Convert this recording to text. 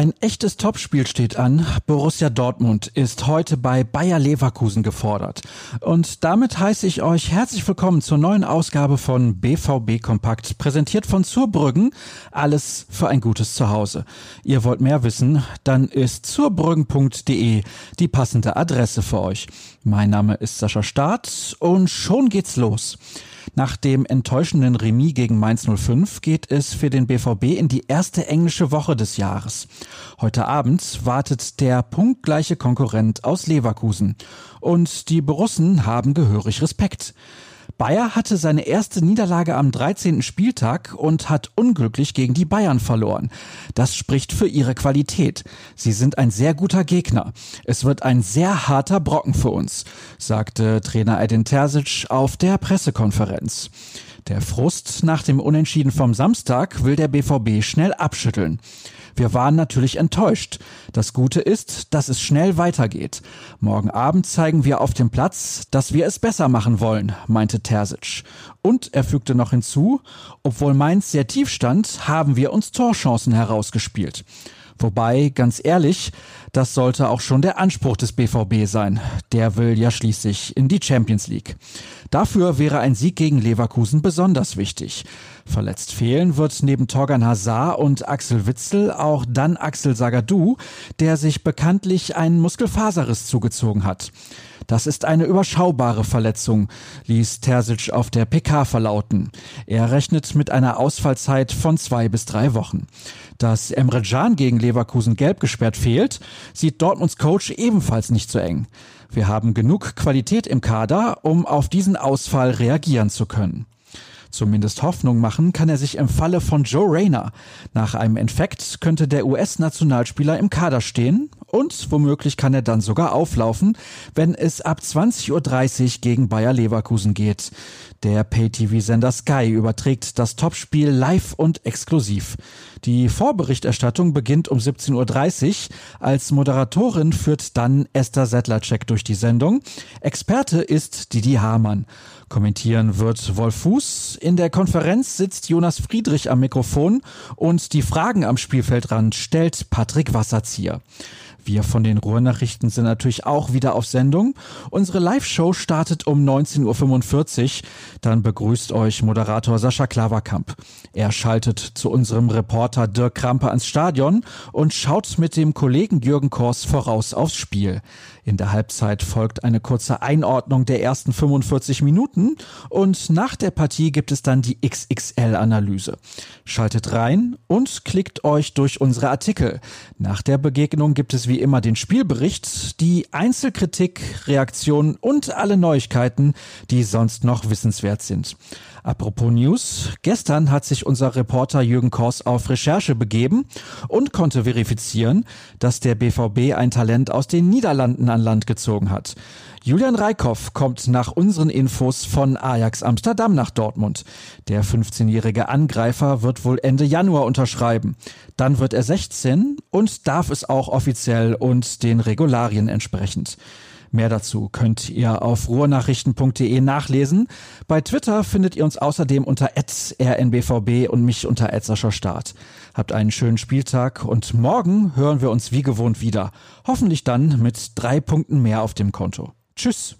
Ein echtes Topspiel steht an. Borussia Dortmund ist heute bei Bayer Leverkusen gefordert. Und damit heiße ich euch herzlich willkommen zur neuen Ausgabe von BVB Kompakt, präsentiert von Zurbrüggen. Alles für ein gutes Zuhause. Ihr wollt mehr wissen? Dann ist zurbrüggen.de die passende Adresse für euch. Mein Name ist Sascha Staat und schon geht's los. Nach dem enttäuschenden Remis gegen Mainz 05 geht es für den BVB in die erste englische Woche des Jahres. Heute Abend wartet der punktgleiche Konkurrent aus Leverkusen. Und die Borussen haben gehörig Respekt. Bayer hatte seine erste Niederlage am 13. Spieltag und hat unglücklich gegen die Bayern verloren. Das spricht für ihre Qualität. Sie sind ein sehr guter Gegner. Es wird ein sehr harter Brocken für uns, sagte Trainer Edin Terzic auf der Pressekonferenz. Der Frust nach dem Unentschieden vom Samstag will der BVB schnell abschütteln. Wir waren natürlich enttäuscht. Das Gute ist, dass es schnell weitergeht. Morgen Abend zeigen wir auf dem Platz, dass wir es besser machen wollen, meinte Terzic. Und er fügte noch hinzu, obwohl Mainz sehr tief stand, haben wir uns Torchancen herausgespielt. Wobei, ganz ehrlich, das sollte auch schon der Anspruch des BVB sein. Der will ja schließlich in die Champions League. Dafür wäre ein Sieg gegen Leverkusen besonders wichtig. Verletzt fehlen wird neben Torgan Hazard und Axel Witzel auch dann Axel Sagadou, der sich bekanntlich einen Muskelfaserriss zugezogen hat. Das ist eine überschaubare Verletzung, ließ Terzic auf der PK verlauten. Er rechnet mit einer Ausfallzeit von zwei bis drei Wochen. Dass Emre Can gegen Leverkusen gelb gesperrt fehlt, sieht Dortmunds Coach ebenfalls nicht so eng. Wir haben genug Qualität im Kader, um auf diesen Ausfall reagieren zu können. Zumindest Hoffnung machen kann er sich im Falle von Joe Rayner. Nach einem Infekt könnte der US-Nationalspieler im Kader stehen und womöglich kann er dann sogar auflaufen, wenn es ab 20.30 Uhr gegen Bayer Leverkusen geht. Der Pay-TV-Sender Sky überträgt das Topspiel live und exklusiv. Die Vorberichterstattung beginnt um 17.30 Uhr. Als Moderatorin führt dann Esther Settlercheck durch die Sendung. Experte ist Didi Hamann. Kommentieren wird Wolf Fuß. In der Konferenz sitzt Jonas Friedrich am Mikrofon und die Fragen am Spielfeldrand stellt Patrick Wasserzieher. Wir von den Ruhrnachrichten sind natürlich auch wieder auf Sendung. Unsere Live-Show startet um 19.45 Uhr. Dann begrüßt euch Moderator Sascha Klaverkamp. Er schaltet zu unserem Reporter Dirk Krampe ans Stadion und schaut mit dem Kollegen Jürgen Kors voraus aufs Spiel. In der Halbzeit folgt eine kurze Einordnung der ersten 45 Minuten und nach der Partie gibt es dann die XXL-Analyse. Schaltet rein und klickt euch durch unsere Artikel. Nach der Begegnung gibt es wie immer den Spielbericht, die Einzelkritik, Reaktionen und alle Neuigkeiten, die sonst noch wissenswert sind. Apropos News. Gestern hat sich unser Reporter Jürgen Kors auf Recherche begeben und konnte verifizieren, dass der BVB ein Talent aus den Niederlanden an Land gezogen hat. Julian Reikhoff kommt nach unseren Infos von Ajax Amsterdam nach Dortmund. Der 15-jährige Angreifer wird wohl Ende Januar unterschreiben. Dann wird er 16 und darf es auch offiziell und den Regularien entsprechend. Mehr dazu könnt ihr auf ruhrnachrichten.de nachlesen. Bei Twitter findet ihr uns außerdem unter rnbvb und mich unter Start. Habt einen schönen Spieltag und morgen hören wir uns wie gewohnt wieder. Hoffentlich dann mit drei Punkten mehr auf dem Konto. Tschüss.